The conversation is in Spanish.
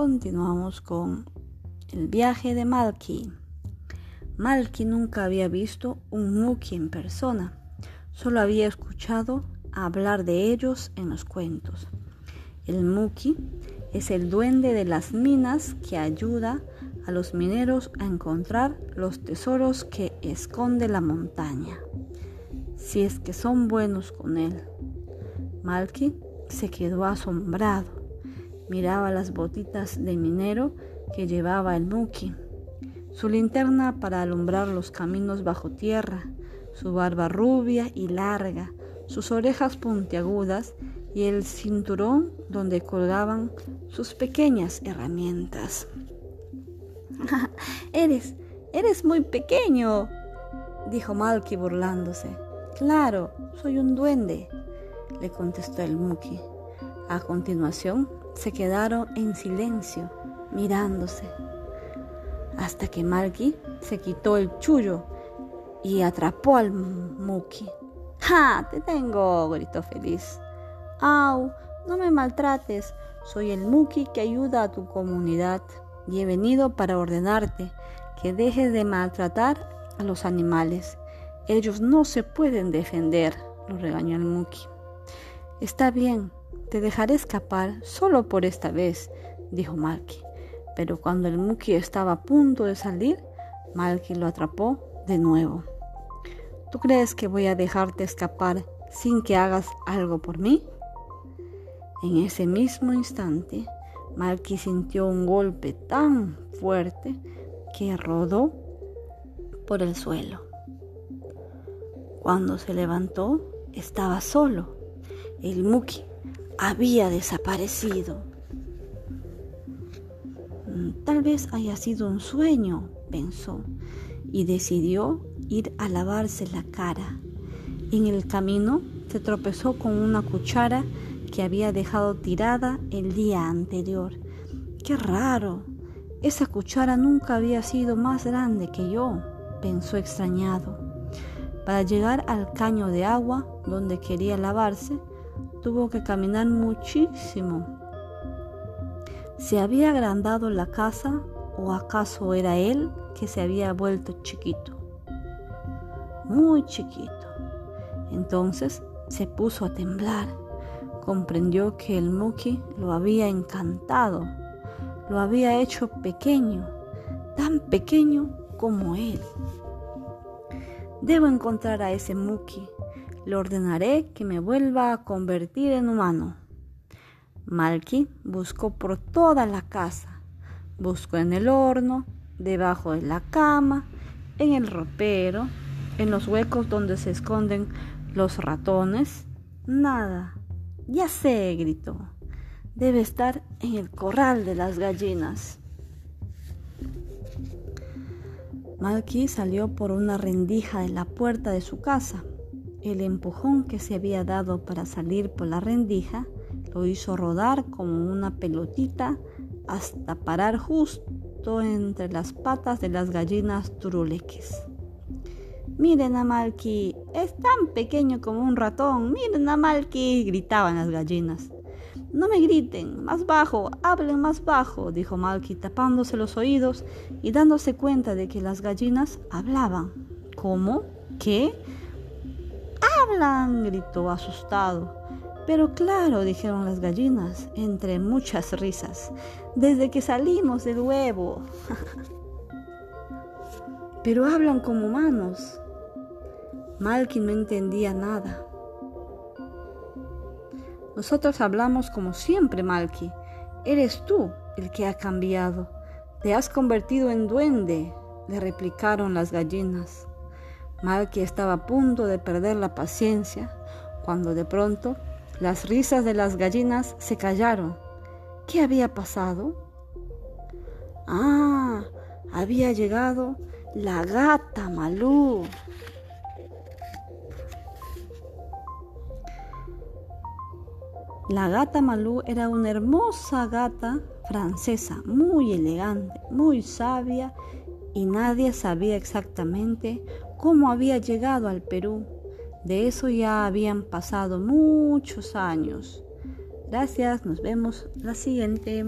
continuamos con el viaje de Malky. Malky nunca había visto un Muki en persona, solo había escuchado hablar de ellos en los cuentos. El Muki es el duende de las minas que ayuda a los mineros a encontrar los tesoros que esconde la montaña, si es que son buenos con él. Malky se quedó asombrado Miraba las botitas de minero que llevaba el Muki, su linterna para alumbrar los caminos bajo tierra, su barba rubia y larga, sus orejas puntiagudas y el cinturón donde colgaban sus pequeñas herramientas. eres, eres muy pequeño, dijo Malky burlándose. Claro, soy un duende, le contestó el Muki. A continuación, se quedaron en silencio, mirándose, hasta que Malky se quitó el chullo y atrapó al Muki. ¡Ja! ¡Te tengo! gritó feliz. ¡Au! No me maltrates. Soy el Muki que ayuda a tu comunidad y he venido para ordenarte que dejes de maltratar a los animales. Ellos no se pueden defender, lo regañó el Muki. Está bien, te dejaré escapar solo por esta vez, dijo Malky. Pero cuando el Muki estaba a punto de salir, Malky lo atrapó de nuevo. ¿Tú crees que voy a dejarte escapar sin que hagas algo por mí? En ese mismo instante, Malky sintió un golpe tan fuerte que rodó por el suelo. Cuando se levantó, estaba solo. El Muki había desaparecido. Mm, tal vez haya sido un sueño, pensó, y decidió ir a lavarse la cara. En el camino se tropezó con una cuchara que había dejado tirada el día anterior. ¡Qué raro! Esa cuchara nunca había sido más grande que yo, pensó extrañado. Para llegar al caño de agua donde quería lavarse, tuvo que caminar muchísimo. ¿Se había agrandado la casa o acaso era él que se había vuelto chiquito? Muy chiquito. Entonces se puso a temblar. Comprendió que el Muki lo había encantado, lo había hecho pequeño, tan pequeño como él. Debo encontrar a ese Muki le ordenaré que me vuelva a convertir en humano. Malky buscó por toda la casa. Buscó en el horno, debajo de la cama, en el ropero, en los huecos donde se esconden los ratones. Nada. Ya sé, gritó. Debe estar en el corral de las gallinas. Malky salió por una rendija de la puerta de su casa. El empujón que se había dado para salir por la rendija lo hizo rodar como una pelotita hasta parar justo entre las patas de las gallinas turuleques. Miren a Malky, es tan pequeño como un ratón. Miren a Malky, gritaban las gallinas. No me griten, más bajo, hablen más bajo, dijo Malky tapándose los oídos y dándose cuenta de que las gallinas hablaban. ¿Cómo? ¿Qué? Hablan! gritó asustado. Pero claro, dijeron las gallinas, entre muchas risas, desde que salimos del huevo. Pero hablan como humanos. Malkin no entendía nada. Nosotros hablamos como siempre, Malky. Eres tú el que ha cambiado. Te has convertido en duende, le replicaron las gallinas. Malky estaba a punto de perder la paciencia cuando de pronto las risas de las gallinas se callaron. ¿Qué había pasado? Ah, había llegado la gata Malú. La gata Malú era una hermosa gata francesa, muy elegante, muy sabia y nadie sabía exactamente cómo había llegado al Perú. De eso ya habían pasado muchos años. Gracias, nos vemos la siguiente.